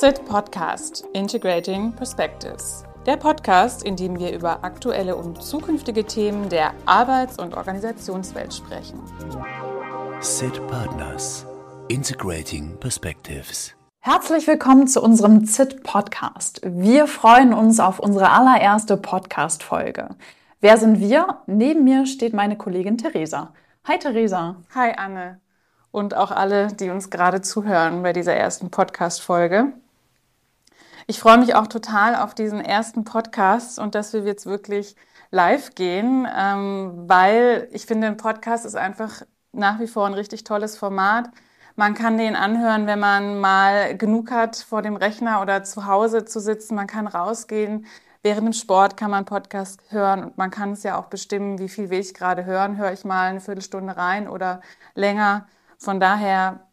SIT Podcast Integrating Perspectives. Der Podcast, in dem wir über aktuelle und zukünftige Themen der Arbeits- und Organisationswelt sprechen. SIT Partners Integrating Perspectives. Herzlich willkommen zu unserem ZIT Podcast. Wir freuen uns auf unsere allererste Podcast Folge. Wer sind wir? Neben mir steht meine Kollegin Theresa. Hi Theresa. Hi Anne und auch alle, die uns gerade zuhören bei dieser ersten Podcast-Folge. Ich freue mich auch total auf diesen ersten Podcast und dass wir jetzt wirklich live gehen, ähm, weil ich finde, ein Podcast ist einfach nach wie vor ein richtig tolles Format. Man kann den anhören, wenn man mal genug hat, vor dem Rechner oder zu Hause zu sitzen. Man kann rausgehen. Während dem Sport kann man Podcast hören und man kann es ja auch bestimmen, wie viel will ich gerade hören. Höre ich mal eine Viertelstunde rein oder länger. Von daher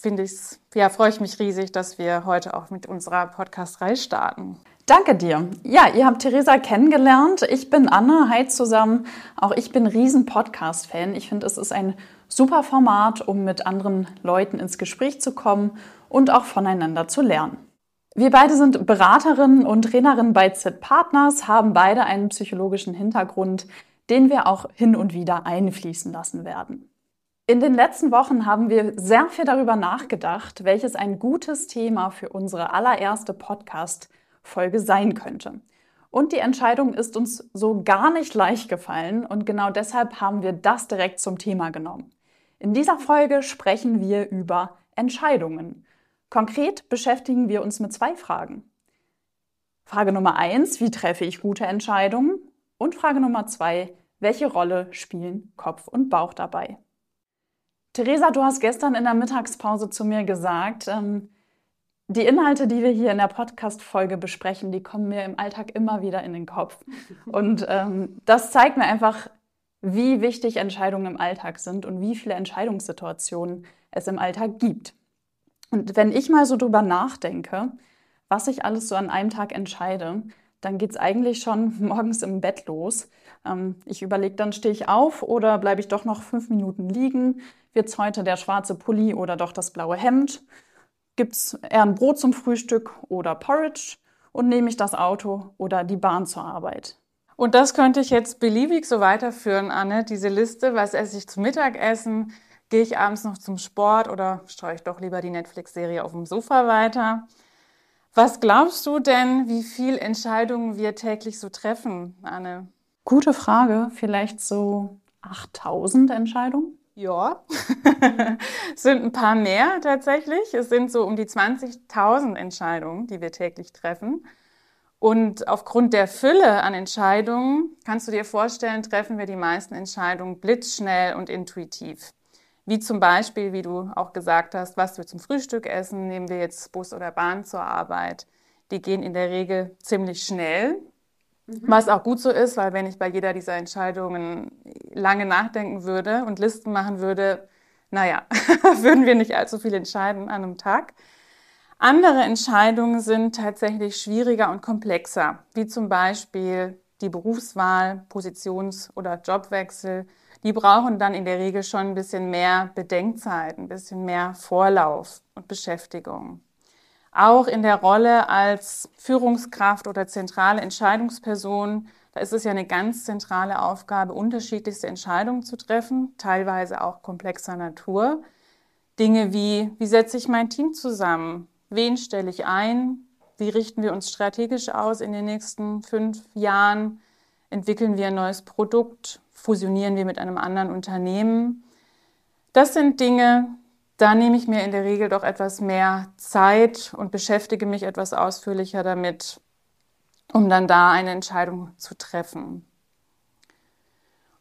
finde ich ja, freue ich mich riesig, dass wir heute auch mit unserer Podcast-Reihe starten. Danke dir. Ja, ihr habt Theresa kennengelernt. Ich bin Anne. Hi zusammen. Auch ich bin riesen Podcast-Fan. Ich finde, es ist ein super Format, um mit anderen Leuten ins Gespräch zu kommen und auch voneinander zu lernen. Wir beide sind Beraterinnen und Trainerinnen bei ZIT Partners, haben beide einen psychologischen Hintergrund, den wir auch hin und wieder einfließen lassen werden. In den letzten Wochen haben wir sehr viel darüber nachgedacht, welches ein gutes Thema für unsere allererste Podcast-Folge sein könnte. Und die Entscheidung ist uns so gar nicht leicht gefallen und genau deshalb haben wir das direkt zum Thema genommen. In dieser Folge sprechen wir über Entscheidungen. Konkret beschäftigen wir uns mit zwei Fragen. Frage Nummer eins, wie treffe ich gute Entscheidungen? Und Frage Nummer zwei, welche Rolle spielen Kopf und Bauch dabei? Theresa, du hast gestern in der Mittagspause zu mir gesagt, ähm, die Inhalte, die wir hier in der Podcast-Folge besprechen, die kommen mir im Alltag immer wieder in den Kopf. Und ähm, das zeigt mir einfach, wie wichtig Entscheidungen im Alltag sind und wie viele Entscheidungssituationen es im Alltag gibt. Und wenn ich mal so drüber nachdenke, was ich alles so an einem Tag entscheide, dann geht es eigentlich schon morgens im Bett los. Ähm, ich überlege dann, stehe ich auf oder bleibe ich doch noch fünf Minuten liegen? Wird es heute der schwarze Pulli oder doch das blaue Hemd? Gibt es eher ein Brot zum Frühstück oder Porridge? Und nehme ich das Auto oder die Bahn zur Arbeit? Und das könnte ich jetzt beliebig so weiterführen, Anne, diese Liste. Was esse ich zum Mittagessen? Gehe ich abends noch zum Sport oder streue ich doch lieber die Netflix-Serie auf dem Sofa weiter? Was glaubst du denn, wie viele Entscheidungen wir täglich so treffen, Anne? Gute Frage. Vielleicht so 8000 Entscheidungen? Ja, es sind ein paar mehr tatsächlich. Es sind so um die 20.000 Entscheidungen, die wir täglich treffen. Und aufgrund der Fülle an Entscheidungen, kannst du dir vorstellen, treffen wir die meisten Entscheidungen blitzschnell und intuitiv. Wie zum Beispiel, wie du auch gesagt hast, was wir zum Frühstück essen, nehmen wir jetzt Bus oder Bahn zur Arbeit. Die gehen in der Regel ziemlich schnell, mhm. was auch gut so ist, weil wenn ich bei jeder dieser Entscheidungen lange nachdenken würde und Listen machen würde, naja, würden wir nicht allzu viel entscheiden an einem Tag. Andere Entscheidungen sind tatsächlich schwieriger und komplexer, wie zum Beispiel die Berufswahl, Positions- oder Jobwechsel, die brauchen dann in der Regel schon ein bisschen mehr Bedenkzeit, ein bisschen mehr Vorlauf und Beschäftigung. Auch in der Rolle als Führungskraft oder zentrale Entscheidungsperson, da ist es ja eine ganz zentrale Aufgabe, unterschiedlichste Entscheidungen zu treffen, teilweise auch komplexer Natur. Dinge wie, wie setze ich mein Team zusammen? Wen stelle ich ein? Wie richten wir uns strategisch aus in den nächsten fünf Jahren? Entwickeln wir ein neues Produkt? fusionieren wir mit einem anderen Unternehmen. Das sind Dinge, da nehme ich mir in der Regel doch etwas mehr Zeit und beschäftige mich etwas ausführlicher damit, um dann da eine Entscheidung zu treffen.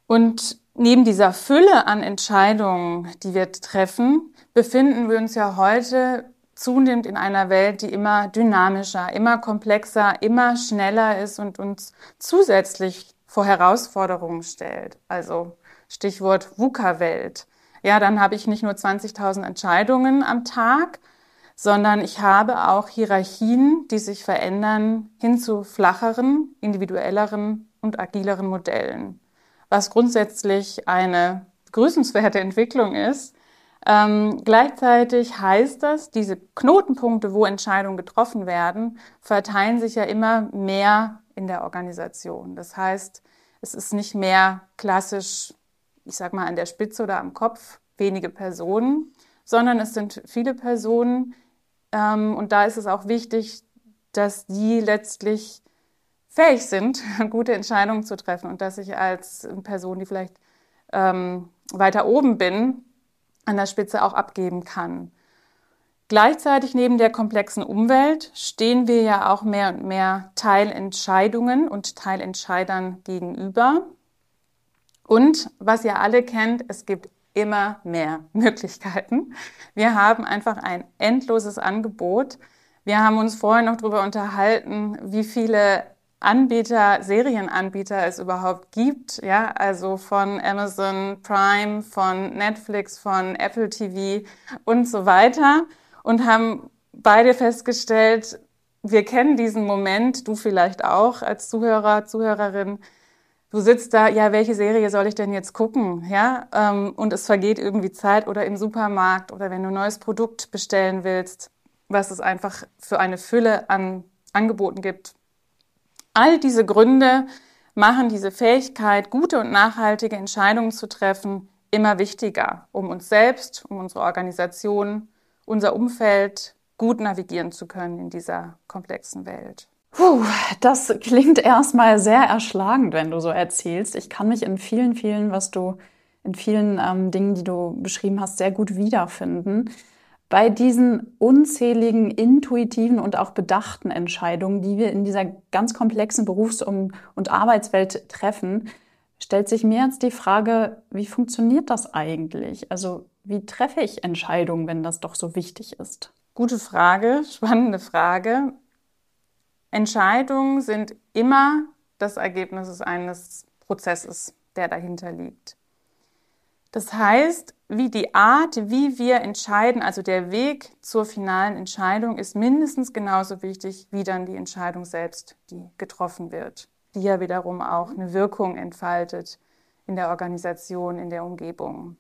Und neben dieser Fülle an Entscheidungen, die wir treffen, befinden wir uns ja heute zunehmend in einer Welt, die immer dynamischer, immer komplexer, immer schneller ist und uns zusätzlich vor Herausforderungen stellt. Also Stichwort VUCA-Welt. Ja, dann habe ich nicht nur 20.000 Entscheidungen am Tag, sondern ich habe auch Hierarchien, die sich verändern hin zu flacheren, individuelleren und agileren Modellen. Was grundsätzlich eine grüßenswerte Entwicklung ist, Ähm, gleichzeitig heißt das, diese Knotenpunkte, wo Entscheidungen getroffen werden, verteilen sich ja immer mehr in der Organisation. Das heißt, es ist nicht mehr klassisch, ich sag mal, an der Spitze oder am Kopf wenige Personen, sondern es sind viele Personen. Ähm, und da ist es auch wichtig, dass die letztlich fähig sind, gute Entscheidungen zu treffen und dass ich als Person, die vielleicht ähm, weiter oben bin, an der Spitze auch abgeben kann. Gleichzeitig neben der komplexen Umwelt stehen wir ja auch mehr und mehr Teilentscheidungen und Teilentscheidern gegenüber. Und was ihr alle kennt, es gibt immer mehr Möglichkeiten. Wir haben einfach ein endloses Angebot. Wir haben uns vorher noch darüber unterhalten, wie viele Anbieter, Serienanbieter es überhaupt gibt. Ja, also von Amazon Prime, von Netflix, von Apple TV und so weiter. Und haben beide festgestellt, wir kennen diesen Moment, du vielleicht auch als Zuhörer, Zuhörerin. Du sitzt da, ja, welche Serie soll ich denn jetzt gucken? Ja, ähm, und es vergeht irgendwie Zeit oder im Supermarkt oder wenn du ein neues Produkt bestellen willst, was es einfach für eine Fülle an Angeboten gibt, All diese Gründe machen diese Fähigkeit, gute und nachhaltige Entscheidungen zu treffen, immer wichtiger, um uns selbst, um unsere Organisation, unser Umfeld gut navigieren zu können in dieser komplexen Welt. Puh, das klingt erstmal sehr erschlagend, wenn du so erzählst. Ich kann mich in vielen, vielen, was du, in vielen ähm, Dingen, die du beschrieben hast, sehr gut wiederfinden bei diesen unzähligen intuitiven und auch bedachten Entscheidungen, die wir in dieser ganz komplexen Berufs- und Arbeitswelt treffen, stellt sich mir jetzt die Frage, wie funktioniert das eigentlich? Also wie treffe ich Entscheidungen, wenn das doch so wichtig ist? Gute Frage, spannende Frage. Entscheidungen sind immer das Ergebnis eines Prozesses, der dahinter liegt. Das heißt, wie die Art, wie wir entscheiden, also der Weg zur finalen Entscheidung ist mindestens genauso wichtig wie dann die Entscheidung selbst, die getroffen wird, die ja wiederum auch eine Wirkung entfaltet in der Organisation, in der Umgebung.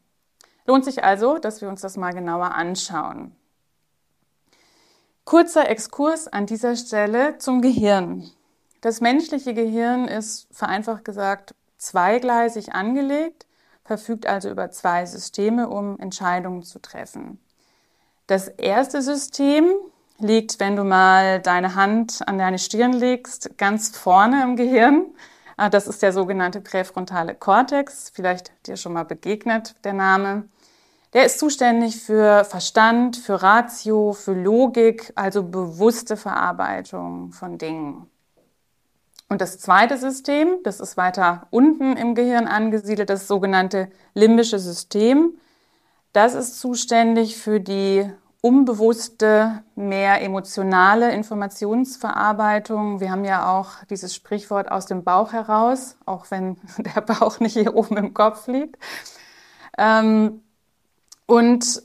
Lohnt sich also, dass wir uns das mal genauer anschauen. Kurzer Exkurs an dieser Stelle zum Gehirn. Das menschliche Gehirn ist vereinfacht gesagt zweigleisig angelegt verfügt also über zwei Systeme, um Entscheidungen zu treffen. Das erste System liegt, wenn du mal deine Hand an deine Stirn legst, ganz vorne im Gehirn. Ah, das ist der sogenannte präfrontale Kortex, vielleicht dir schon mal begegnet der Name. Der ist zuständig für Verstand, für Ratio, für Logik, also bewusste Verarbeitung von Dingen. Und das zweite System, das ist weiter unten im Gehirn angesiedelt, das sogenannte limbische System. Das ist zuständig für die unbewusste, mehr emotionale Informationsverarbeitung. Wir haben ja auch dieses Sprichwort aus dem Bauch heraus, auch wenn der Bauch nicht hier oben im Kopf liegt. Ähm, und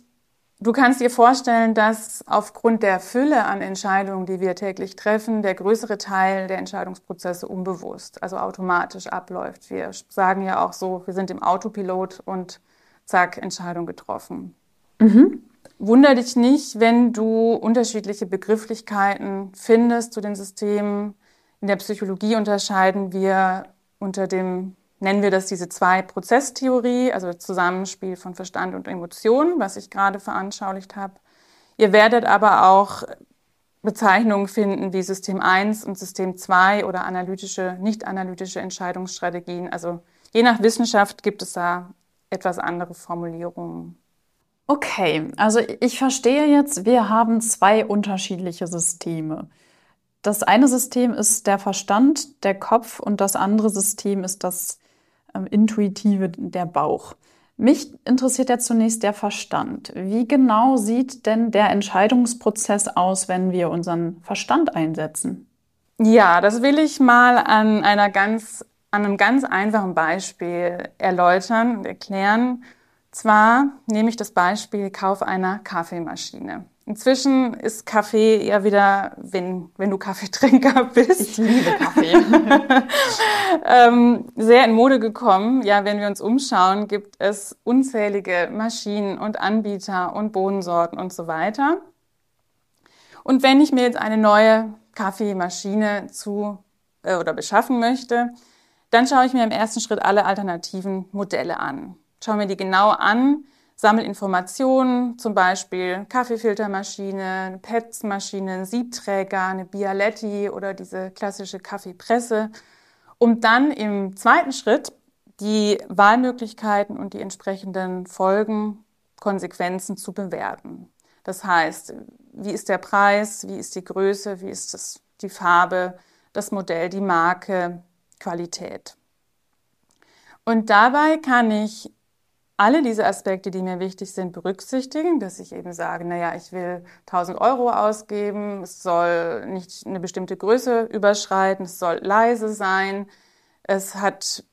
Du kannst dir vorstellen, dass aufgrund der Fülle an Entscheidungen, die wir täglich treffen, der größere Teil der Entscheidungsprozesse unbewusst, also automatisch abläuft. Wir sagen ja auch so, wir sind im Autopilot und zack, Entscheidung getroffen. Mhm. Wunder dich nicht, wenn du unterschiedliche Begrifflichkeiten findest zu den Systemen. In der Psychologie unterscheiden wir unter dem nennen wir das diese Zwei-Prozess-Theorie, also Zusammenspiel von Verstand und Emotionen, was ich gerade veranschaulicht habe. Ihr werdet aber auch Bezeichnungen finden wie System 1 und System 2 oder analytische, nicht analytische Entscheidungsstrategien. Also je nach Wissenschaft gibt es da etwas andere Formulierungen. Okay, also ich verstehe jetzt, wir haben zwei unterschiedliche Systeme. Das eine System ist der Verstand, der Kopf und das andere System ist das intuitive der Bauch. Mich interessiert ja zunächst der Verstand. Wie genau sieht denn der Entscheidungsprozess aus, wenn wir unseren Verstand einsetzen? Ja, das will ich mal an einer ganz, an einem ganz einfachen Beispiel erläutern und erklären. Zwar nehme ich das Beispiel Kauf einer Kaffeemaschine. Inzwischen ist Kaffee ja wieder, wenn, wenn du Kaffeetrinker bist. Ich liebe Kaffee. ähm, sehr in Mode gekommen. Ja, wenn wir uns umschauen, gibt es unzählige Maschinen und Anbieter und Bohnensorten und so weiter. Und wenn ich mir jetzt eine neue Kaffeemaschine zu äh, oder beschaffen möchte, dann schaue ich mir im ersten Schritt alle alternativen Modelle an. Schaue mir die genau an, sammle Informationen, zum Beispiel Kaffeefiltermaschine, PETS-Maschine, Siebträger, eine Bialetti oder diese klassische Kaffeepresse, um dann im zweiten Schritt die Wahlmöglichkeiten und die entsprechenden Folgen, Konsequenzen zu bewerten. Das heißt, wie ist der Preis, wie ist die Größe, wie ist das, die Farbe, das Modell, die Marke, Qualität. Und dabei kann ich alle diese Aspekte, die mir wichtig sind, berücksichtigen, dass ich eben sage, naja, ich will 1000 Euro ausgeben, es soll nicht eine bestimmte Größe überschreiten, es soll leise sein, es hat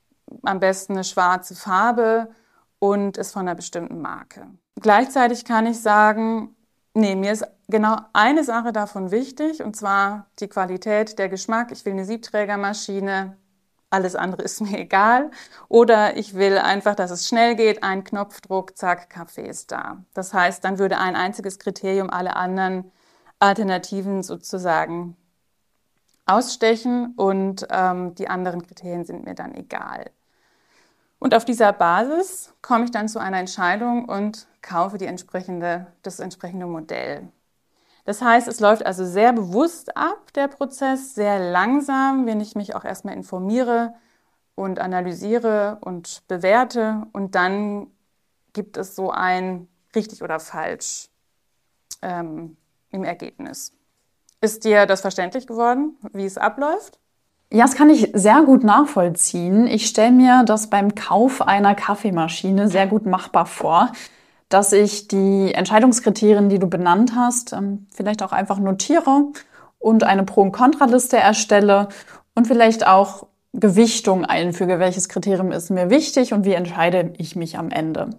am besten eine schwarze Farbe und ist von einer bestimmten Marke. Gleichzeitig kann ich sagen, nee, mir ist genau eine Sache davon wichtig, und zwar die Qualität, der Geschmack. Ich will eine Siebträgermaschine, alles andere ist mir egal. Oder ich will einfach, dass es schnell geht, ein Knopfdruck, zack, Kaffee ist da. Das heißt, dann würde ein einziges Kriterium alle anderen Alternativen sozusagen ausstechen und ähm, die anderen Kriterien sind mir dann egal. Und auf dieser Basis komme ich dann zu einer Entscheidung und kaufe die entsprechende, das entsprechende Modell. Das heißt, es läuft also sehr bewusst ab, der Prozess, sehr langsam, wenn ich mich auch erstmal informiere und analysiere und bewerte und dann gibt es so ein richtig oder falsch ähm, im Ergebnis. Ist dir das verständlich geworden, wie es abläuft? Ja, das kann ich sehr gut nachvollziehen. Ich stelle mir das beim Kauf einer Kaffeemaschine sehr gut machbar vor dass ich die Entscheidungskriterien, die du benannt hast, ähm, vielleicht auch einfach notiere und eine Pro- und Kontraliste erstelle und vielleicht auch Gewichtung einfüge, welches Kriterium ist mir wichtig und wie entscheide ich mich am Ende.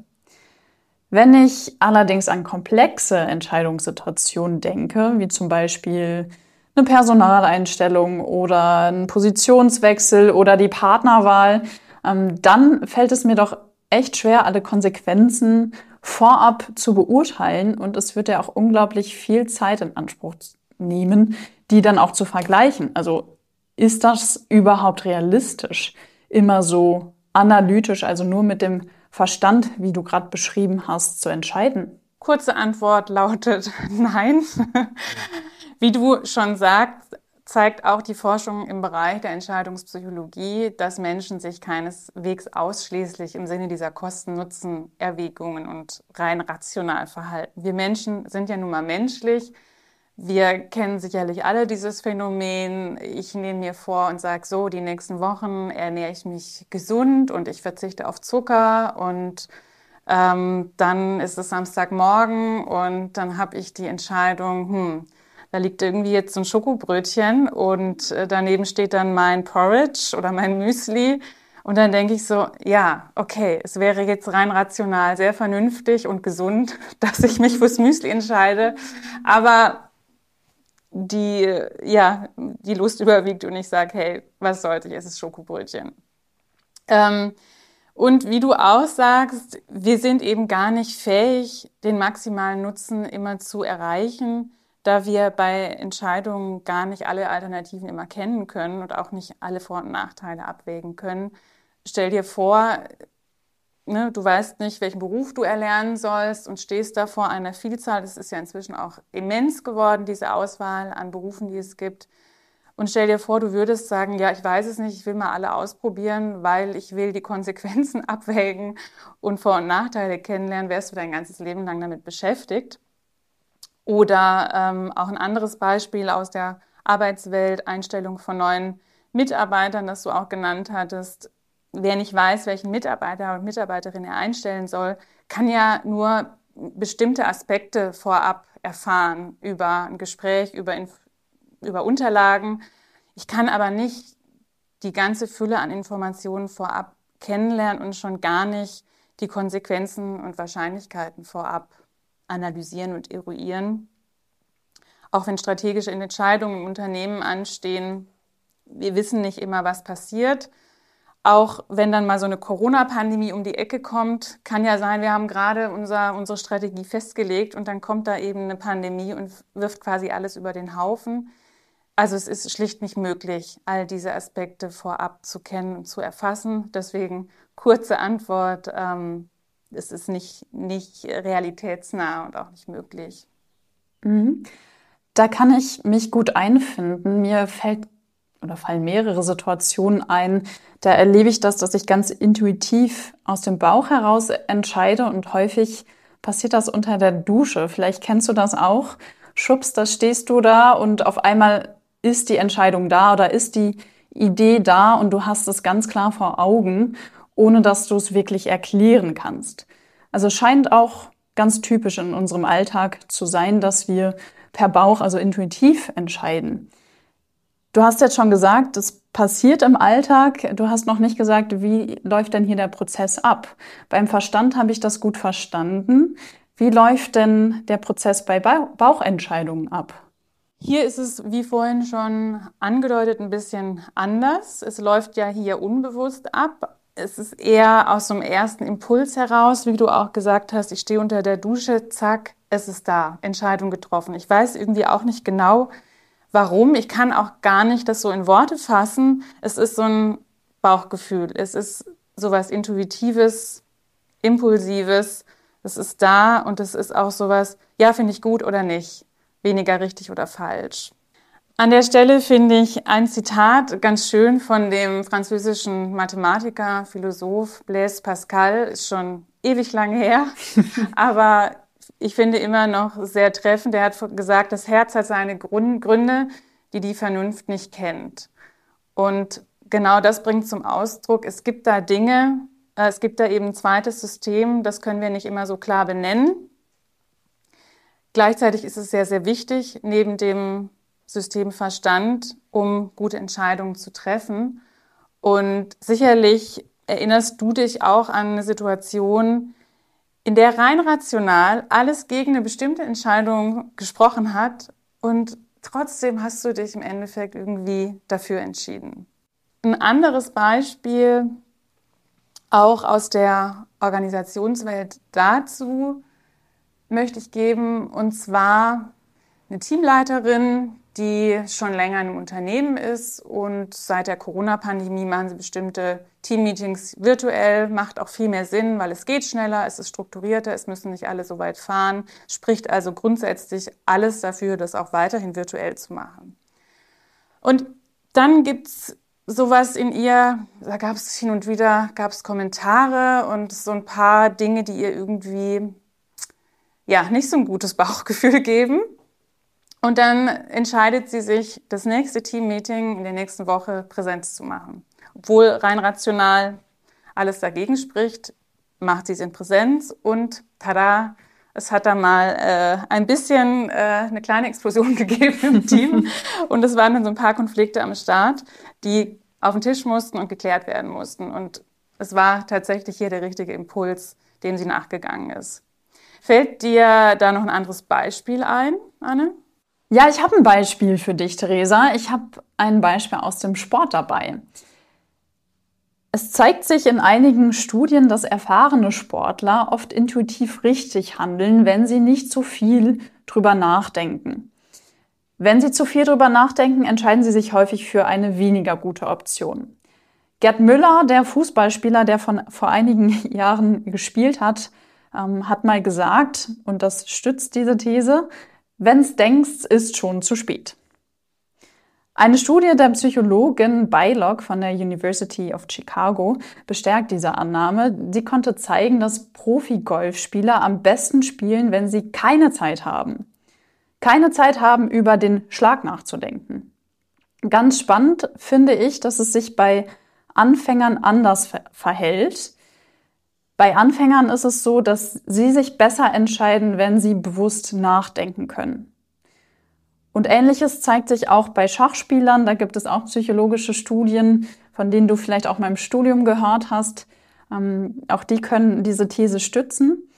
Wenn ich allerdings an komplexe Entscheidungssituationen denke, wie zum Beispiel eine Personaleinstellung oder ein Positionswechsel oder die Partnerwahl, ähm, dann fällt es mir doch echt schwer, alle Konsequenzen vorab zu beurteilen und es wird ja auch unglaublich viel Zeit in Anspruch nehmen, die dann auch zu vergleichen. Also ist das überhaupt realistisch, immer so analytisch, also nur mit dem Verstand, wie du gerade beschrieben hast, zu entscheiden? Kurze Antwort lautet nein. Wie du schon sagst, zeigt auch die Forschung im Bereich der Entscheidungspsychologie, dass Menschen sich keineswegs ausschließlich im Sinne dieser Kosten-Nutzen-Erwägungen und rein rational verhalten. Wir Menschen sind ja nun mal menschlich. Wir kennen sicherlich alle dieses Phänomen. Ich nehme mir vor und sage so, die nächsten Wochen ernähre ich mich gesund und ich verzichte auf Zucker und ähm, dann ist es Samstagmorgen und dann habe ich die Entscheidung, hm, da liegt irgendwie jetzt so ein Schokobrötchen und äh, daneben steht dann mein Porridge oder mein Müsli. Und dann denke ich so, ja, okay, es wäre jetzt rein rational sehr vernünftig und gesund, dass ich mich fürs Müsli entscheide. Aber die, ja, die Lust überwiegt und ich sage, hey, was sollte ich, es ist Schokobrötchen. Ähm, und wie du auch sagst, wir sind eben gar nicht fähig, den maximalen Nutzen immer zu erreichen da wir bei Entscheidungen gar nicht alle Alternativen immer kennen können und auch nicht alle Vor- und Nachteile abwägen können. Stell dir vor, ne, du weißt nicht, welchen Beruf du erlernen sollst und stehst da vor einer Vielzahl. Das ist ja inzwischen auch immens geworden, diese Auswahl an Berufen, die es gibt. Und stell dir vor, du würdest sagen, ja, ich weiß es nicht, ich will mal alle ausprobieren, weil ich will die Konsequenzen abwägen und Vor- und Nachteile kennenlernen, wärst du dein ganzes Leben lang damit beschäftigt. Oder ähm, auch ein anderes Beispiel aus der Arbeitswelt, Einstellung von neuen Mitarbeitern, das du auch genannt hattest. Wer nicht weiß, welchen Mitarbeiter und Mitarbeiterin er einstellen soll, kann ja nur bestimmte Aspekte vorab erfahren über ein Gespräch, über, über Unterlagen. Ich kann aber nicht die ganze Fülle an Informationen vorab kennenlernen und schon gar nicht die Konsequenzen und Wahrscheinlichkeiten vorab analysieren und eruieren. auch wenn strategische Entscheidungen im Unternehmen anstehen, wir wissen nicht immer, was passiert. Auch wenn dann mal so eine Corona-Pandemie um die Ecke kommt, kann ja sein, wir haben gerade unser, unsere Strategie festgelegt und dann kommt da eben eine Pandemie und wirft quasi alles über den Haufen. Also es ist schlicht nicht möglich, all diese Aspekte vorab zu kennen und zu erfassen. Deswegen kurze Antwort, ähm, es ist nicht, nicht realitätsnah und auch nicht möglich. Mhm. Da kann ich mich gut einfinden. Mir fällt oder fallen mehrere Situationen ein. Da erlebe ich das, dass ich ganz intuitiv aus dem Bauch heraus entscheide und häufig passiert das unter der Dusche. Vielleicht kennst du das auch. Schubst, da stehst du da und auf einmal ist die Entscheidung da oder ist die Idee da und du hast es ganz klar vor Augen, ohne dass du es wirklich erklären kannst. Also scheint auch ganz typisch in unserem Alltag zu sein, dass wir per Bauch, also intuitiv entscheiden. Du hast jetzt schon gesagt, es passiert im Alltag. Du hast noch nicht gesagt, wie läuft denn hier der Prozess ab? Beim Verstand habe ich das gut verstanden. Wie läuft denn der Prozess bei Bauchentscheidungen ab? Hier ist es, wie vorhin schon angedeutet, ein bisschen anders. Es läuft ja hier unbewusst ab. Es ist eher aus so einem ersten Impuls heraus, wie du auch gesagt hast, ich stehe unter der Dusche, zack, es ist da, Entscheidung getroffen. Ich weiß irgendwie auch nicht genau, warum. Ich kann auch gar nicht das so in Worte fassen. Es ist so ein Bauchgefühl. Es ist sowas Intuitives, Impulsives. Es ist da und es ist auch sowas, ja, finde ich gut oder nicht weniger richtig oder falsch. An der Stelle finde ich ein Zitat ganz schön von dem französischen Mathematiker, Philosoph Blaise Pascal, ist schon ewig lange her, aber ich finde immer noch sehr treffend. Er hat gesagt, das Herz hat seine Gründe, die die Vernunft nicht kennt. Und genau das bringt zum Ausdruck, es gibt da Dinge, äh, es gibt da eben ein zweites System, das können wir nicht immer so klar benennen. Gleichzeitig ist es sehr, sehr wichtig, neben dem System Verstand, um gute Entscheidungen zu treffen. Und sicherlich erinnerst du dich auch an eine Situation, in der rein rational alles gegen eine bestimmte Entscheidung gesprochen hat und trotzdem hast du dich im Endeffekt irgendwie dafür entschieden. Ein anderes Beispiel auch aus der Organisationswelt dazu möchte ich geben, und zwar eine Teamleiterin, die schon länger im Unternehmen ist und seit der Corona-Pandemie machen sie bestimmte Teammeetings virtuell, macht auch viel mehr Sinn, weil es geht schneller, es ist strukturierter, es müssen nicht alle so weit fahren, spricht also grundsätzlich alles dafür, das auch weiterhin virtuell zu machen. Und dann gibt's sowas in ihr, da gab es hin und wieder, gab es Kommentare und so ein paar Dinge, die ihr irgendwie ja, nicht so ein gutes Bauchgefühl geben. Und dann entscheidet sie sich, das nächste Teammeeting in der nächsten Woche Präsenz zu machen. Obwohl rein rational alles dagegen spricht, macht sie es in Präsenz und tada, es hat da mal äh, ein bisschen äh, eine kleine Explosion gegeben im Team und es waren dann so ein paar Konflikte am Start, die auf den Tisch mussten und geklärt werden mussten. Und es war tatsächlich hier der richtige Impuls, dem sie nachgegangen ist. Fällt dir da noch ein anderes Beispiel ein, Anne? Ja, ich habe ein Beispiel für dich, Theresa. Ich habe ein Beispiel aus dem Sport dabei. Es zeigt sich in einigen Studien, dass erfahrene Sportler oft intuitiv richtig handeln, wenn sie nicht zu viel drüber nachdenken. Wenn sie zu viel drüber nachdenken, entscheiden sie sich häufig für eine weniger gute Option. Gerd Müller, der Fußballspieler, der von vor einigen Jahren gespielt hat, ähm, hat mal gesagt, und das stützt diese These, wenn's denkst, ist schon zu spät. Eine Studie der Psychologin Beilock von der University of Chicago bestärkt diese Annahme. Sie konnte zeigen, dass Profi-Golfspieler am besten spielen, wenn sie keine Zeit haben. Keine Zeit haben, über den Schlag nachzudenken. Ganz spannend finde ich, dass es sich bei Anfängern anders verhält. Bei Anfängern ist es so, dass sie sich besser entscheiden, wenn sie bewusst nachdenken können. Und ähnliches zeigt sich auch bei Schachspielern. Da gibt es auch psychologische Studien, von denen du vielleicht auch mal im Studium gehört hast. Ähm, auch die können diese These stützen.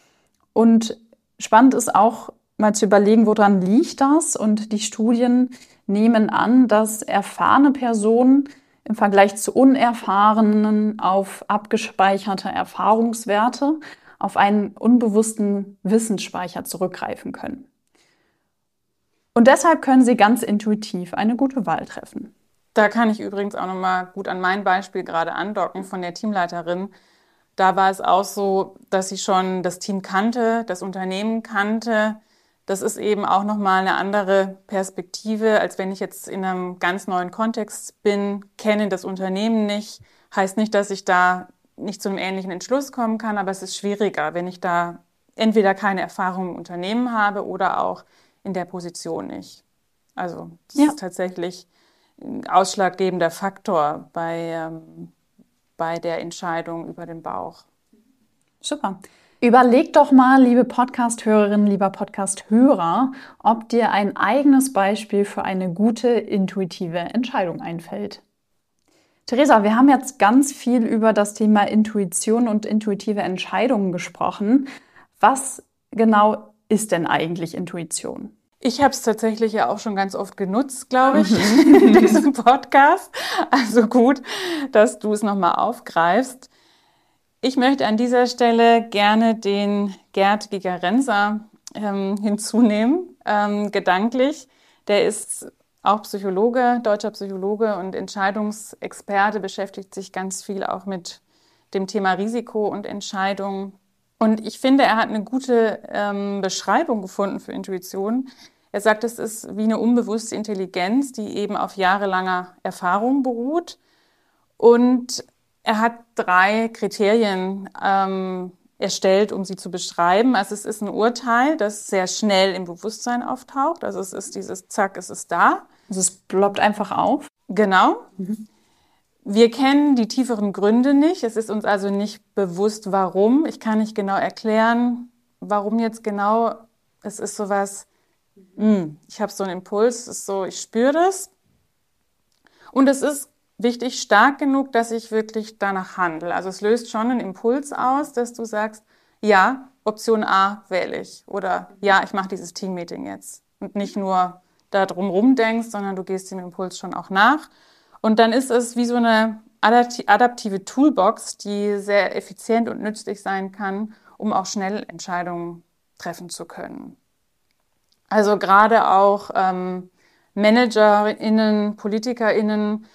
Und spannend ist auch mal zu überlegen, woran liegt das? Und die Studien nehmen an, dass erfahrene Personen im Vergleich zu unerfahrenen auf abgespeicherte Erfahrungswerte auf einen unbewussten Wissensspeicher zurückgreifen können. Und deshalb können sie ganz intuitiv eine gute Wahl treffen. Da kann ich übrigens auch nochmal gut an mein Beispiel gerade andocken von der Teamleiterin. Da war es auch so, dass sie schon das Team kannte, das Unternehmen kannte. Das ist eben auch nochmal eine andere Perspektive, als wenn ich jetzt in einem ganz neuen Kontext bin, kenne das Unternehmen nicht. Heißt nicht, dass ich da nicht zu einem ähnlichen Entschluss kommen kann, aber es ist schwieriger, wenn ich da entweder keine Erfahrung im Unternehmen habe oder auch in der Position nicht. Also das ja. ist tatsächlich ein ausschlaggebender Faktor bei, ähm, bei der Entscheidung über den Bauch. Super. Überleg doch mal, liebe Podcast-Hörerinnen, lieber Podcast-Hörer, ob dir ein eigenes Beispiel für eine gute intuitive Entscheidung einfällt. Theresa, wir haben jetzt ganz viel über das Thema Intuition und intuitive Entscheidungen gesprochen. Was genau ist denn eigentlich Intuition? Ich habe es tatsächlich ja auch schon ganz oft genutzt, glaube ich, mhm. in diesem Podcast. Also gut, dass du es nochmal aufgreifst. Ich möchte an dieser Stelle gerne den Gerd Gigerenser ähm, hinzunehmen, ähm, gedanklich. Der ist auch Psychologe, deutscher Psychologe und Entscheidungsexperte, beschäftigt sich ganz viel auch mit dem Thema Risiko und Entscheidungen. Und ich finde, er hat eine gute ähm, Beschreibung gefunden für Intuition. Er sagt, es ist wie eine unbewusste Intelligenz, die eben auf jahrelanger Erfahrung beruht. Und er hat drei Kriterien ähm, erstellt, um sie zu beschreiben. Also es ist ein Urteil, das sehr schnell im Bewusstsein auftaucht. Also es ist dieses Zack, es ist da. Also es ploppt einfach auf. Genau. Mhm. Wir kennen die tieferen Gründe nicht. Es ist uns also nicht bewusst, warum. Ich kann nicht genau erklären, warum jetzt genau. Es ist sowas, mh, hm, ich habe so einen Impuls, es ist so, ich spüre das. Und es ist wichtig, stark genug, dass ich wirklich danach handle. Also es löst schon einen Impuls aus, dass du sagst, ja, Option A wähle ich oder ja, ich mache dieses Teammeeting jetzt und nicht nur da drumherum denkst, sondern du gehst dem Impuls schon auch nach. Und dann ist es wie so eine adaptive Toolbox, die sehr effizient und nützlich sein kann, um auch schnell Entscheidungen treffen zu können. Also gerade auch ähm, ManagerInnen, PolitikerInnen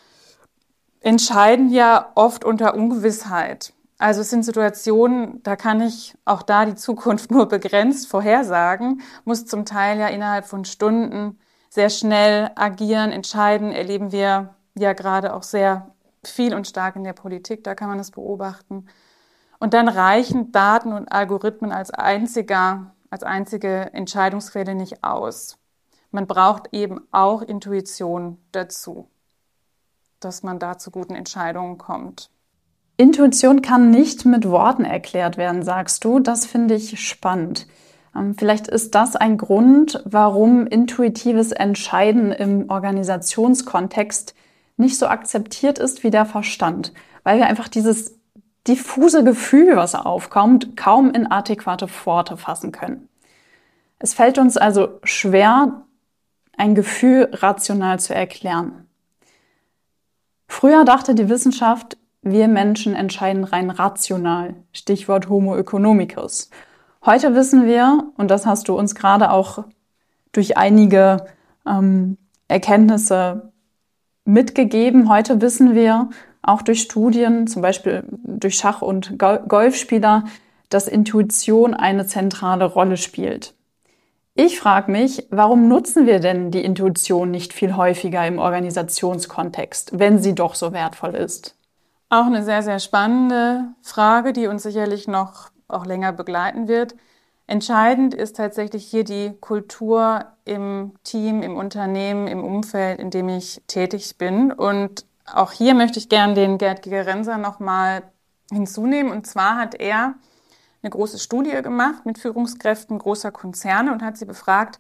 entscheiden ja oft unter Ungewissheit. Also es sind Situationen, da kann ich auch da die Zukunft nur begrenzt vorhersagen, muss zum Teil ja innerhalb von Stunden sehr schnell agieren, entscheiden, erleben wir ja gerade auch sehr viel und stark in der Politik, da kann man es beobachten. Und dann reichen Daten und Algorithmen als einziger, als einzige Entscheidungsquelle nicht aus. Man braucht eben auch Intuition dazu dass man da zu guten Entscheidungen kommt. Intuition kann nicht mit Worten erklärt werden, sagst du. Das finde ich spannend. Ähm, vielleicht ist das ein Grund, warum intuitives Entscheiden im Organisationskontext nicht so akzeptiert ist wie der Verstand, weil wir einfach dieses diffuse Gefühl, was aufkommt, kaum in adäquate Worte fassen können. Es fällt uns also schwer, ein Gefühl rational zu erklären. Früher dachte die Wissenschaft, wir Menschen entscheiden rein rational. Stichwort Homo economicus. Heute wissen wir, und das hast du uns gerade auch durch einige ähm, Erkenntnisse mitgegeben, heute wissen wir auch durch Studien, zum Beispiel durch Schach- und Golfspieler, dass Intuition eine zentrale Rolle spielt. Ich frage mich, warum nutzen wir denn die Intuition nicht viel häufiger im Organisationskontext, wenn sie doch so wertvoll ist? Auch eine sehr, sehr spannende Frage, die uns sicherlich noch auch länger begleiten wird. Entscheidend ist tatsächlich hier die Kultur im Team, im Unternehmen, im Umfeld, in dem ich tätig bin. Und auch hier möchte ich gerne den Gerd Gigerenser nochmal hinzunehmen. Und zwar hat er eine große Studie gemacht mit Führungskräften großer Konzerne und hat sie befragt,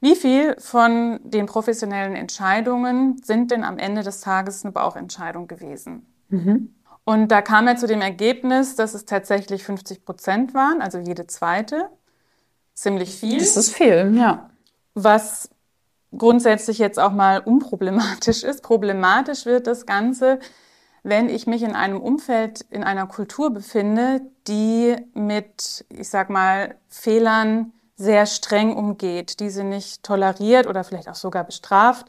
wie viel von den professionellen Entscheidungen sind denn am Ende des Tages eine Bauchentscheidung gewesen? Mhm. Und da kam er zu dem Ergebnis, dass es tatsächlich 50 Prozent waren, also jede zweite. ziemlich viel. Das ist viel, ja. Was grundsätzlich jetzt auch mal unproblematisch ist. Problematisch wird das Ganze, wenn ich mich in einem Umfeld, in einer Kultur befinde, die mit, ich sag mal, Fehlern sehr streng umgeht, diese nicht toleriert oder vielleicht auch sogar bestraft,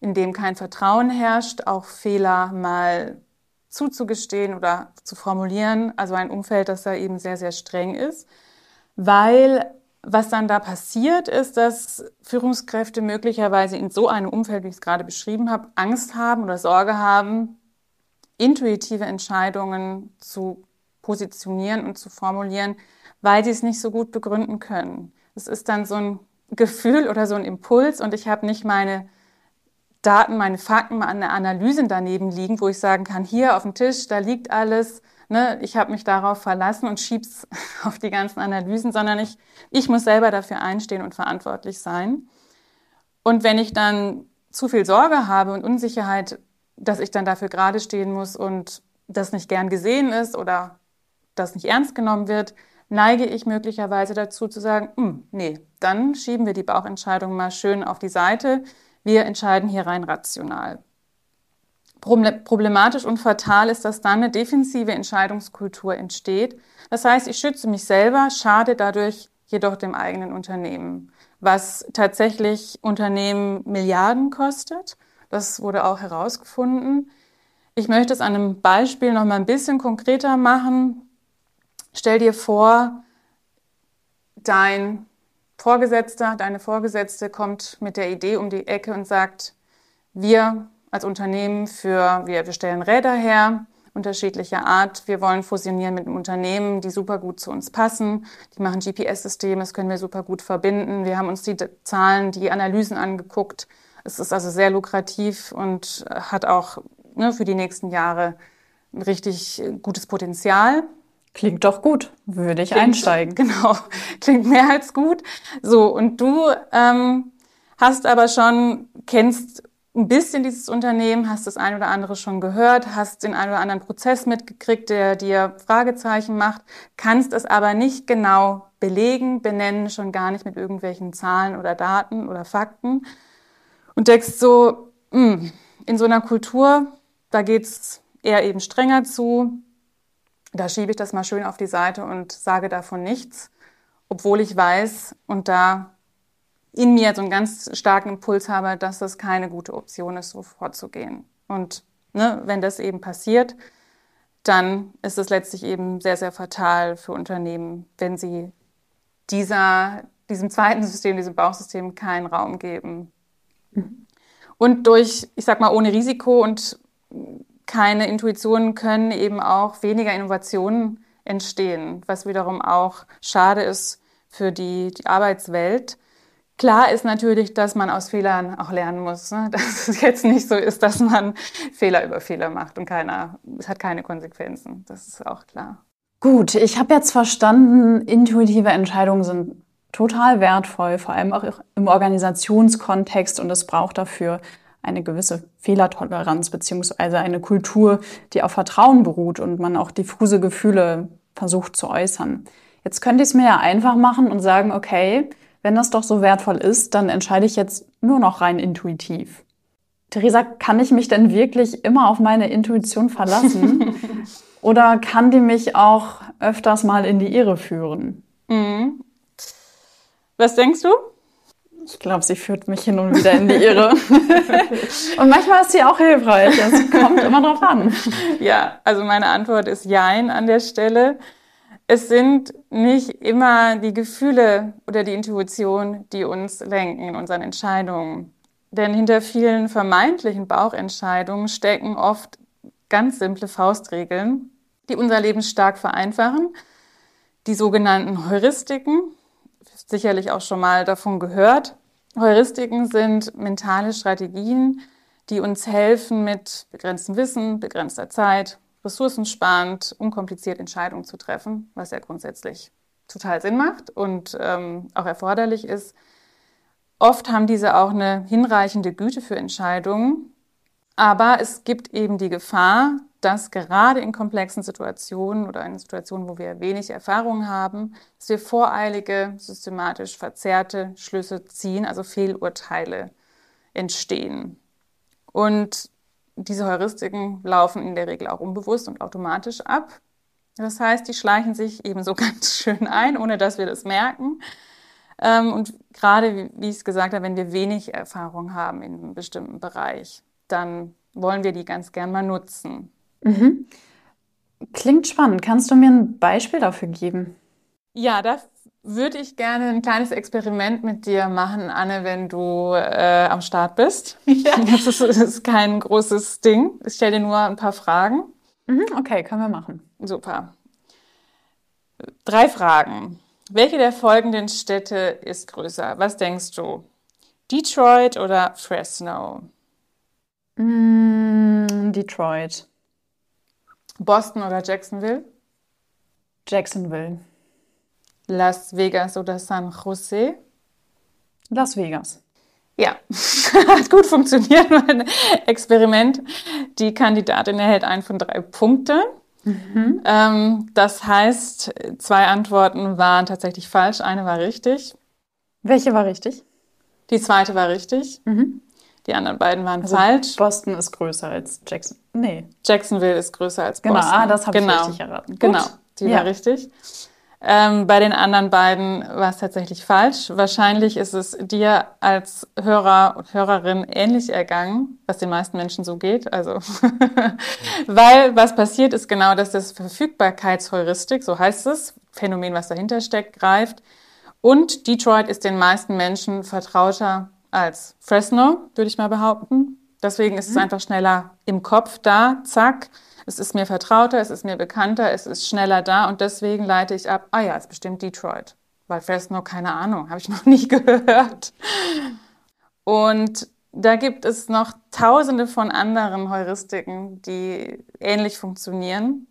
in dem kein Vertrauen herrscht, auch Fehler mal zuzugestehen oder zu formulieren. Also ein Umfeld, das da eben sehr, sehr streng ist, weil was dann da passiert, ist, dass Führungskräfte möglicherweise in so einem Umfeld, wie ich es gerade beschrieben habe, Angst haben oder Sorge haben, intuitive Entscheidungen zu positionieren und zu formulieren, weil sie es nicht so gut begründen können. Es ist dann so ein Gefühl oder so ein Impuls und ich habe nicht meine Daten, meine Fakten an der Analyse daneben liegen, wo ich sagen kann, hier auf dem Tisch, da liegt alles, ne, ich habe mich darauf verlassen und schieb's auf die ganzen Analysen, sondern ich, ich muss selber dafür einstehen und verantwortlich sein. Und wenn ich dann zu viel Sorge habe und Unsicherheit, dass ich dann dafür gerade stehen muss und das nicht gern gesehen ist oder das nicht ernst genommen wird, neige ich möglicherweise dazu zu sagen, hm, nee, dann schieben wir die Bauchentscheidung mal schön auf die Seite. Wir entscheiden hier rein rational. Problematisch und fatal ist, dass dann eine defensive Entscheidungskultur entsteht. Das heißt, ich schütze mich selber, schade dadurch jedoch dem eigenen Unternehmen, was tatsächlich Unternehmen Milliarden kostet. Das wurde auch herausgefunden. Ich möchte es an einem Beispiel noch mal ein bisschen konkreter machen. Stell dir vor, dein Vorgesetzter, deine Vorgesetzte kommt mit der Idee um die Ecke und sagt, wir als Unternehmen für, wir, wir stellen Räder her, unterschiedlicher Art. Wir wollen fusionieren mit einem Unternehmen, die super gut zu uns passen. Die machen GPS-Systeme, das können wir super gut verbinden. Wir haben uns die Zahlen, die Analysen angeguckt. Es ist also sehr lukrativ und hat auch ne, für die nächsten Jahre richtig gutes Potenzial. Klingt doch gut, würde ich Klingt, einsteigen. Genau, klingt mehr als gut. So, und du ähm, hast aber schon, kennst ein bisschen dieses Unternehmen, hast das ein oder andere schon gehört, hast den ein oder anderen Prozess mitgekriegt, der dir Fragezeichen macht, kannst es aber nicht genau belegen, benennen, schon gar nicht mit irgendwelchen Zahlen oder Daten oder Fakten und denkst so, mh, hm, in so einer Kultur, da geht's eher eben strenger zu, da schiebe ich das mal schön auf die Seite und sage davon nichts, obwohl ich weiß und da in mir so einen ganz starken Impuls habe, dass das keine gute Option ist, so vorzugehen. Und ne, wenn das eben passiert, dann ist es letztlich eben sehr, sehr fatal für Unternehmen, wenn sie dieser, diesem zweiten System, diesem Bauchsystem keinen Raum geben. Mhm. Und durch, ich sag mal, ohne Risiko und keine Intuitionen können eben auch weniger Innovationen entstehen, was wiederum auch schade ist für die, die Arbeitswelt Klar ist natürlich, dass man aus Fehlern auch lernen muss. Ne? Dass es jetzt nicht so ist, dass man Fehler über Fehler macht und keiner, es hat keine Konsequenzen. Das ist auch klar. Gut, ich habe jetzt verstanden, intuitive Entscheidungen sind total wertvoll, vor allem auch im Organisationskontext und es braucht dafür eine gewisse Fehlertoleranz beziehungsweise eine Kultur, die auf Vertrauen beruht und man auch diffuse Gefühle versucht zu äußern. Jetzt könnte ich es mir ja einfach machen und sagen, okay, wenn das doch so wertvoll ist, dann entscheide ich jetzt nur noch rein intuitiv. Theresa, kann ich mich denn wirklich immer auf meine Intuition verlassen? Oder kann die mich auch öfters mal in die Irre führen? Mhm. Was denkst du? Ich glaube, sie führt mich hin und wieder in die Irre. und manchmal ist sie auch hilfreich. Es kommt immer drauf an. Ja, also meine Antwort ist Jein an der Stelle es sind nicht immer die Gefühle oder die Intuition, die uns lenken in unseren Entscheidungen. Denn hinter vielen vermeintlichen Bauchentscheidungen stecken oft ganz simple Faustregeln, die unser Leben stark vereinfachen. Die sogenannten Heuristiken, sicherlich auch schon mal davon gehört. Heuristiken sind mentale Strategien, die uns helfen, mit begrenztem Wissen, begrenzter Zeit ressourcensparend, unkompliziert Entscheidungen zu treffen, was ja grundsätzlich total Sinn macht und ähm, auch erforderlich ist. Oft haben diese auch eine hinreichende Güte für Entscheidungen, aber es gibt eben die Gefahr, dass gerade in komplexen Situationen oder in Situationen, wo wir wenig Erfahrung haben, dass wir voreilige, systematisch verzerrte Schlüsse ziehen, also Fehlurteile entstehen. Und diese Heuristiken laufen in der Regel auch unbewusst und automatisch ab. Das heißt, die schleichen sich ebenso ganz schön ein, ohne dass wir das merken. Ähm, und gerade, wie ich es gesagt habe, wenn wir wenig Erfahrung haben in einem bestimmten Bereich, dann wollen wir die ganz gern mal nutzen. Mhm. Klingt spannend. Kannst du mir ein Beispiel dafür geben? Ja, da würde ich gerne ein kleines Experiment mit dir machen, Anne, wenn du äh, am Start bist. Ja. Das, ist, das ist kein großes Ding. Ich stelle dir nur ein paar Fragen. Mhm, okay, können wir machen. Super. Drei Fragen. Welche der folgenden Städte ist größer? Was denkst du? Detroit oder Fresno? Mm, Detroit. Boston oder Jacksonville? Jacksonville. Las Vegas oder San Jose? Las Vegas. Ja, hat gut funktioniert, mein Experiment. Die Kandidatin erhält einen von drei Punkten. Mhm. Ähm, das heißt, zwei Antworten waren tatsächlich falsch, eine war richtig. Welche war richtig? Die zweite war richtig. Mhm. Die anderen beiden waren also falsch. Boston ist größer als Jackson. Nee. Jacksonville ist größer als genau, Boston. Genau, ah, das habe genau. ich richtig erraten. Genau, Gut. Genau, die ja. war richtig. Ähm, bei den anderen beiden war es tatsächlich falsch. Wahrscheinlich ist es dir als Hörer und Hörerin ähnlich ergangen, was den meisten Menschen so geht. Also, weil was passiert ist genau, dass das Verfügbarkeitsheuristik, so heißt es, Phänomen, was dahinter steckt, greift. Und Detroit ist den meisten Menschen vertrauter als Fresno, würde ich mal behaupten. Deswegen ist mhm. es einfach schneller im Kopf da, zack es ist mir vertrauter, es ist mir bekannter, es ist schneller da und deswegen leite ich ab, ah ja, es ist bestimmt Detroit. Weil Fresno, keine Ahnung, habe ich noch nie gehört. Und da gibt es noch tausende von anderen Heuristiken, die ähnlich funktionieren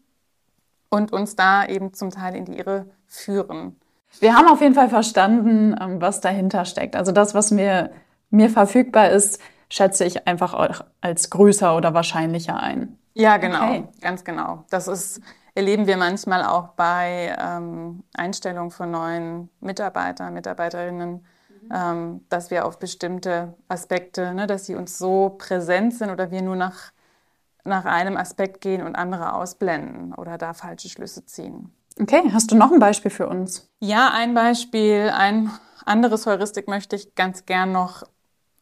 und uns da eben zum Teil in die Irre führen. Wir haben auf jeden Fall verstanden, ähm, was dahinter steckt. Also das, was mir, mir verfügbar ist, schätze ich einfach auch als größer oder wahrscheinlicher ein. Ja, genau, okay. ganz genau. Das ist, erleben wir manchmal auch bei ähm, Einstellung von neuen Mitarbeitern, Mitarbeiterinnen, mhm. ähm, dass wir auf bestimmte Aspekte, ne, dass sie uns so präsent sind oder wir nur nach, nach einem Aspekt gehen und andere ausblenden oder da falsche Schlüsse ziehen. Okay, hast du noch ein Beispiel für uns? Ja, ein Beispiel, ein anderes Heuristik möchte ich ganz gern noch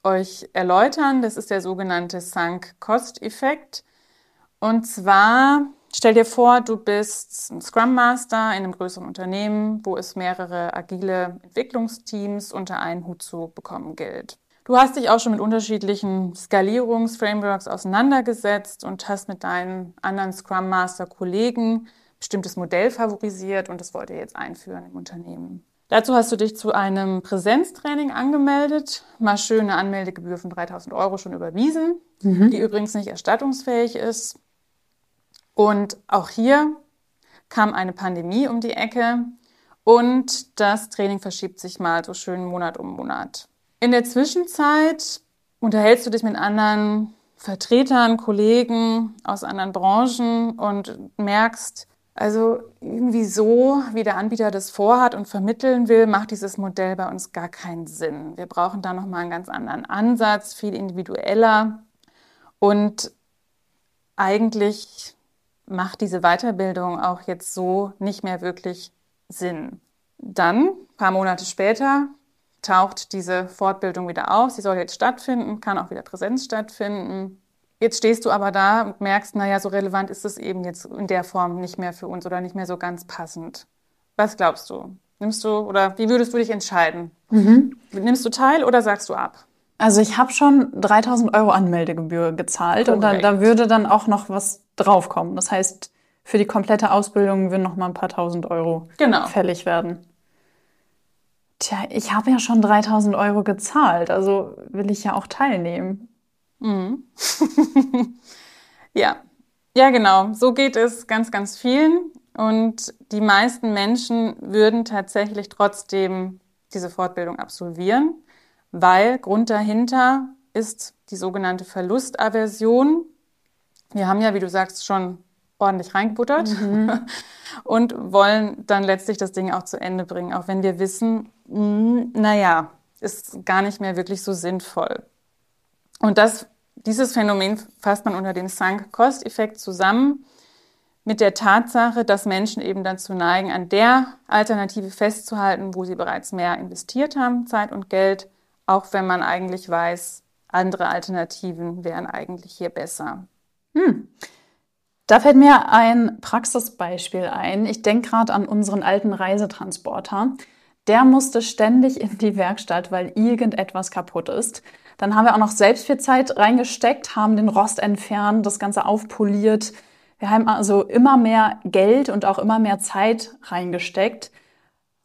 euch erläutern. Das ist der sogenannte Sunk-Cost-Effekt. Und zwar stell dir vor, du bist ein Scrum Master in einem größeren Unternehmen, wo es mehrere agile Entwicklungsteams unter einen Hut zu bekommen gilt. Du hast dich auch schon mit unterschiedlichen Skalierungsframeworks auseinandergesetzt und hast mit deinen anderen Scrum Master Kollegen bestimmtes Modell favorisiert und das wollt ihr jetzt einführen im Unternehmen. Dazu hast du dich zu einem Präsenztraining angemeldet, mal schöne Anmeldegebühr von 3000 Euro schon überwiesen, mhm. die übrigens nicht erstattungsfähig ist. Und auch hier kam eine Pandemie um die Ecke und das Training verschiebt sich mal so schön Monat um Monat. In der Zwischenzeit unterhältst du dich mit anderen Vertretern, Kollegen aus anderen Branchen und merkst, also irgendwie so, wie der Anbieter das vorhat und vermitteln will, macht dieses Modell bei uns gar keinen Sinn. Wir brauchen da noch mal einen ganz anderen Ansatz, viel individueller und eigentlich macht diese Weiterbildung auch jetzt so nicht mehr wirklich Sinn. Dann, ein paar Monate später, taucht diese Fortbildung wieder auf. Sie soll jetzt stattfinden, kann auch wieder Präsenz stattfinden. Jetzt stehst du aber da und merkst, naja, so relevant ist es eben jetzt in der Form nicht mehr für uns oder nicht mehr so ganz passend. Was glaubst du? Nimmst du oder wie würdest du dich entscheiden? Mhm. Nimmst du teil oder sagst du ab? Also ich habe schon 3000 Euro Anmeldegebühr gezahlt Korrekt. und da, da würde dann auch noch was draufkommen. Das heißt, für die komplette Ausbildung würden noch mal ein paar tausend Euro genau. fällig werden. Tja, ich habe ja schon 3000 Euro gezahlt, also will ich ja auch teilnehmen. Mhm. ja, ja, genau. So geht es ganz, ganz vielen. Und die meisten Menschen würden tatsächlich trotzdem diese Fortbildung absolvieren weil Grund dahinter ist die sogenannte Verlustaversion. Wir haben ja, wie du sagst, schon ordentlich reingebuttert mhm. und wollen dann letztlich das Ding auch zu Ende bringen, auch wenn wir wissen, hm, naja, ist gar nicht mehr wirklich so sinnvoll. Und das, dieses Phänomen fasst man unter dem Sunk-Cost-Effekt zusammen mit der Tatsache, dass Menschen eben dazu neigen, an der Alternative festzuhalten, wo sie bereits mehr investiert haben, Zeit und Geld, auch wenn man eigentlich weiß, andere Alternativen wären eigentlich hier besser. Hm. Da fällt mir ein Praxisbeispiel ein. Ich denke gerade an unseren alten Reisetransporter. Der musste ständig in die Werkstatt, weil irgendetwas kaputt ist. Dann haben wir auch noch selbst viel Zeit reingesteckt, haben den Rost entfernt, das Ganze aufpoliert. Wir haben also immer mehr Geld und auch immer mehr Zeit reingesteckt.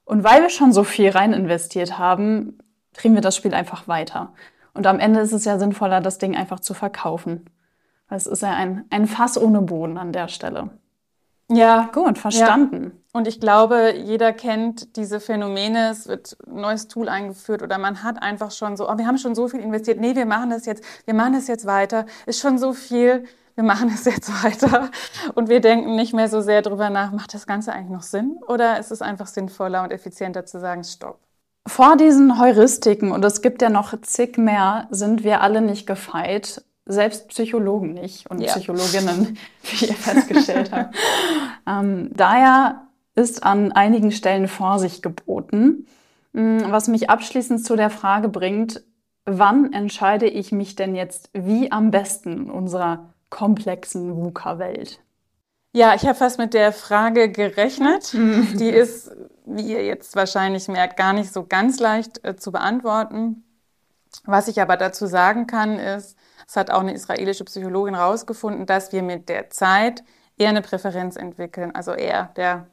Und weil wir schon so viel rein investiert haben, drehen wir das Spiel einfach weiter. Und am Ende ist es ja sinnvoller, das Ding einfach zu verkaufen. Es ist ja ein, ein Fass ohne Boden an der Stelle. Ja, gut, verstanden. Ja. Und ich glaube, jeder kennt diese Phänomene. Es wird ein neues Tool eingeführt oder man hat einfach schon so, oh, wir haben schon so viel investiert. Nee, wir machen das jetzt, wir machen das jetzt weiter. Ist schon so viel, wir machen es jetzt weiter. Und wir denken nicht mehr so sehr darüber nach, macht das Ganze eigentlich noch Sinn? Oder ist es einfach sinnvoller und effizienter zu sagen, stopp? Vor diesen Heuristiken, und es gibt ja noch zig mehr, sind wir alle nicht gefeit, selbst Psychologen nicht und ja. Psychologinnen, wie ihr festgestellt habt. Ähm, daher ist an einigen Stellen Vorsicht geboten, hm, was mich abschließend zu der Frage bringt, wann entscheide ich mich denn jetzt wie am besten in unserer komplexen VUCA-Welt? Ja, ich habe fast mit der Frage gerechnet. Die ist, wie ihr jetzt wahrscheinlich merkt, gar nicht so ganz leicht äh, zu beantworten. Was ich aber dazu sagen kann, ist, es hat auch eine israelische Psychologin herausgefunden, dass wir mit der Zeit eher eine Präferenz entwickeln, also eher der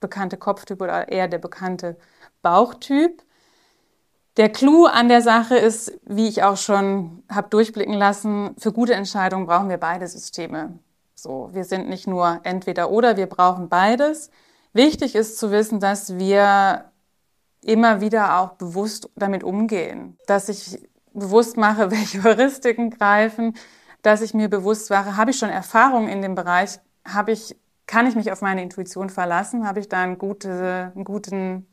bekannte Kopftyp oder eher der bekannte Bauchtyp. Der Clou an der Sache ist, wie ich auch schon habe durchblicken lassen, für gute Entscheidungen brauchen wir beide Systeme. So, wir sind nicht nur entweder oder, wir brauchen beides. Wichtig ist zu wissen, dass wir immer wieder auch bewusst damit umgehen, dass ich bewusst mache, welche Heuristiken greifen, dass ich mir bewusst mache, habe ich schon Erfahrung in dem Bereich, habe ich, kann ich mich auf meine Intuition verlassen, habe ich da einen, gute, einen guten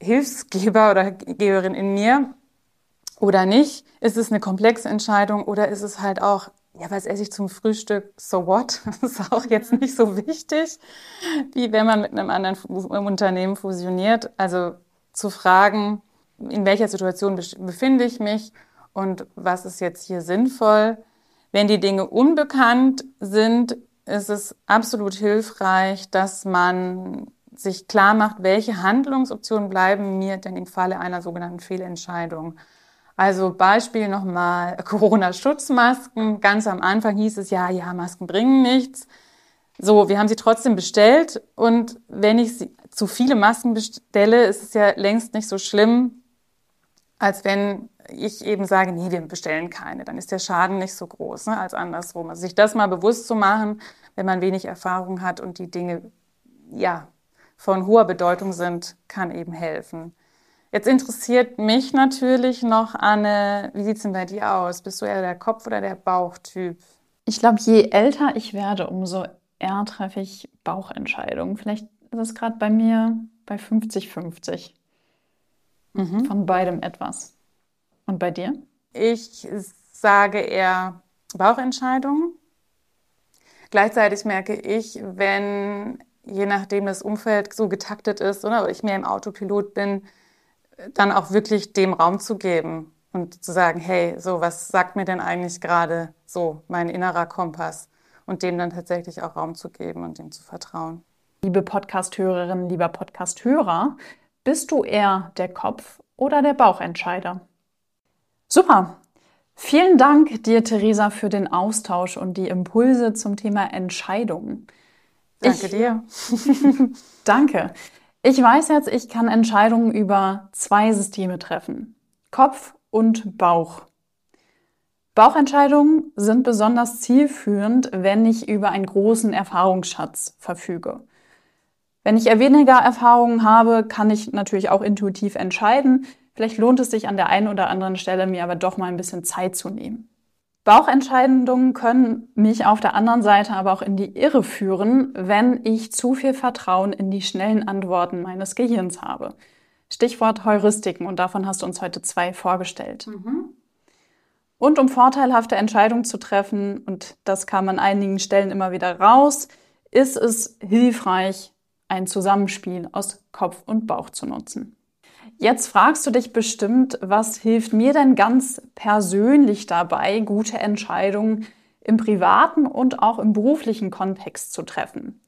Hilfsgeber oder Geberin in mir oder nicht? Ist es eine komplexe Entscheidung oder ist es halt auch, ja, was esse ich zum Frühstück? So what? Das ist auch jetzt nicht so wichtig, wie wenn man mit einem anderen Unternehmen fusioniert. Also zu fragen, in welcher Situation befinde ich mich und was ist jetzt hier sinnvoll. Wenn die Dinge unbekannt sind, ist es absolut hilfreich, dass man sich klar macht, welche Handlungsoptionen bleiben mir denn im Falle einer sogenannten Fehlentscheidung. Also Beispiel nochmal Corona-Schutzmasken. Ganz am Anfang hieß es ja, ja, Masken bringen nichts. So, wir haben sie trotzdem bestellt und wenn ich zu viele Masken bestelle, ist es ja längst nicht so schlimm, als wenn ich eben sage, nee, wir bestellen keine. Dann ist der Schaden nicht so groß ne, als andersrum. Also sich das mal bewusst zu machen, wenn man wenig Erfahrung hat und die Dinge ja von hoher Bedeutung sind, kann eben helfen. Jetzt interessiert mich natürlich noch, Anne, wie sieht es denn bei dir aus? Bist du eher der Kopf- oder der Bauchtyp? Ich glaube, je älter ich werde, umso eher treffe ich Bauchentscheidungen. Vielleicht ist es gerade bei mir bei 50-50. Mhm. Von beidem etwas. Und bei dir? Ich sage eher Bauchentscheidungen. Gleichzeitig merke ich, wenn je nachdem das Umfeld so getaktet ist oder ich mehr im Autopilot bin, dann auch wirklich dem Raum zu geben und zu sagen, hey, so was sagt mir denn eigentlich gerade so mein innerer Kompass und dem dann tatsächlich auch Raum zu geben und dem zu vertrauen. Liebe Podcasthörerinnen, lieber Podcasthörer, bist du eher der Kopf oder der Bauchentscheider? Super. Vielen Dank dir, Theresa, für den Austausch und die Impulse zum Thema Entscheidungen. Danke ich, dir. danke. Ich weiß jetzt, ich kann Entscheidungen über zwei Systeme treffen. Kopf und Bauch. Bauchentscheidungen sind besonders zielführend, wenn ich über einen großen Erfahrungsschatz verfüge. Wenn ich eher weniger Erfahrungen habe, kann ich natürlich auch intuitiv entscheiden. Vielleicht lohnt es sich an der einen oder anderen Stelle, mir aber doch mal ein bisschen Zeit zu nehmen. Bauchentscheidungen können mich auf der anderen Seite aber auch in die Irre führen, wenn ich zu viel Vertrauen in die schnellen Antworten meines Gehirns habe. Stichwort Heuristiken und davon hast du uns heute zwei vorgestellt. Mhm. Und um vorteilhafte Entscheidungen zu treffen, und das kam an einigen Stellen immer wieder raus, ist es hilfreich, ein Zusammenspiel aus Kopf und Bauch zu nutzen. Jetzt fragst du dich bestimmt, was hilft mir denn ganz persönlich dabei, gute Entscheidungen im privaten und auch im beruflichen Kontext zu treffen.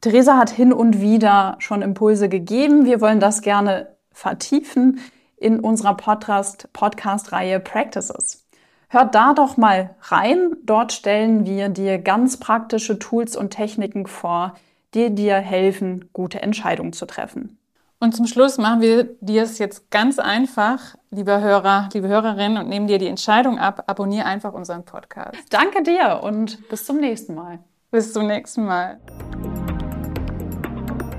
Theresa hat hin und wieder schon Impulse gegeben. Wir wollen das gerne vertiefen in unserer Podcast-Reihe Practices. Hört da doch mal rein. Dort stellen wir dir ganz praktische Tools und Techniken vor, die dir helfen, gute Entscheidungen zu treffen. Und zum Schluss machen wir dir es jetzt ganz einfach, lieber Hörer, liebe Hörerinnen, und nehmen dir die Entscheidung ab. Abonniere einfach unseren Podcast. Danke dir und bis zum nächsten Mal. Bis zum nächsten Mal.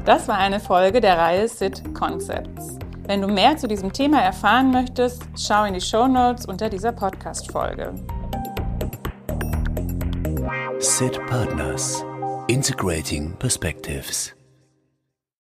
Das war eine Folge der Reihe SIT Concepts. Wenn du mehr zu diesem Thema erfahren möchtest, schau in die Show Notes unter dieser Podcast-Folge. SIT Partners Integrating Perspectives.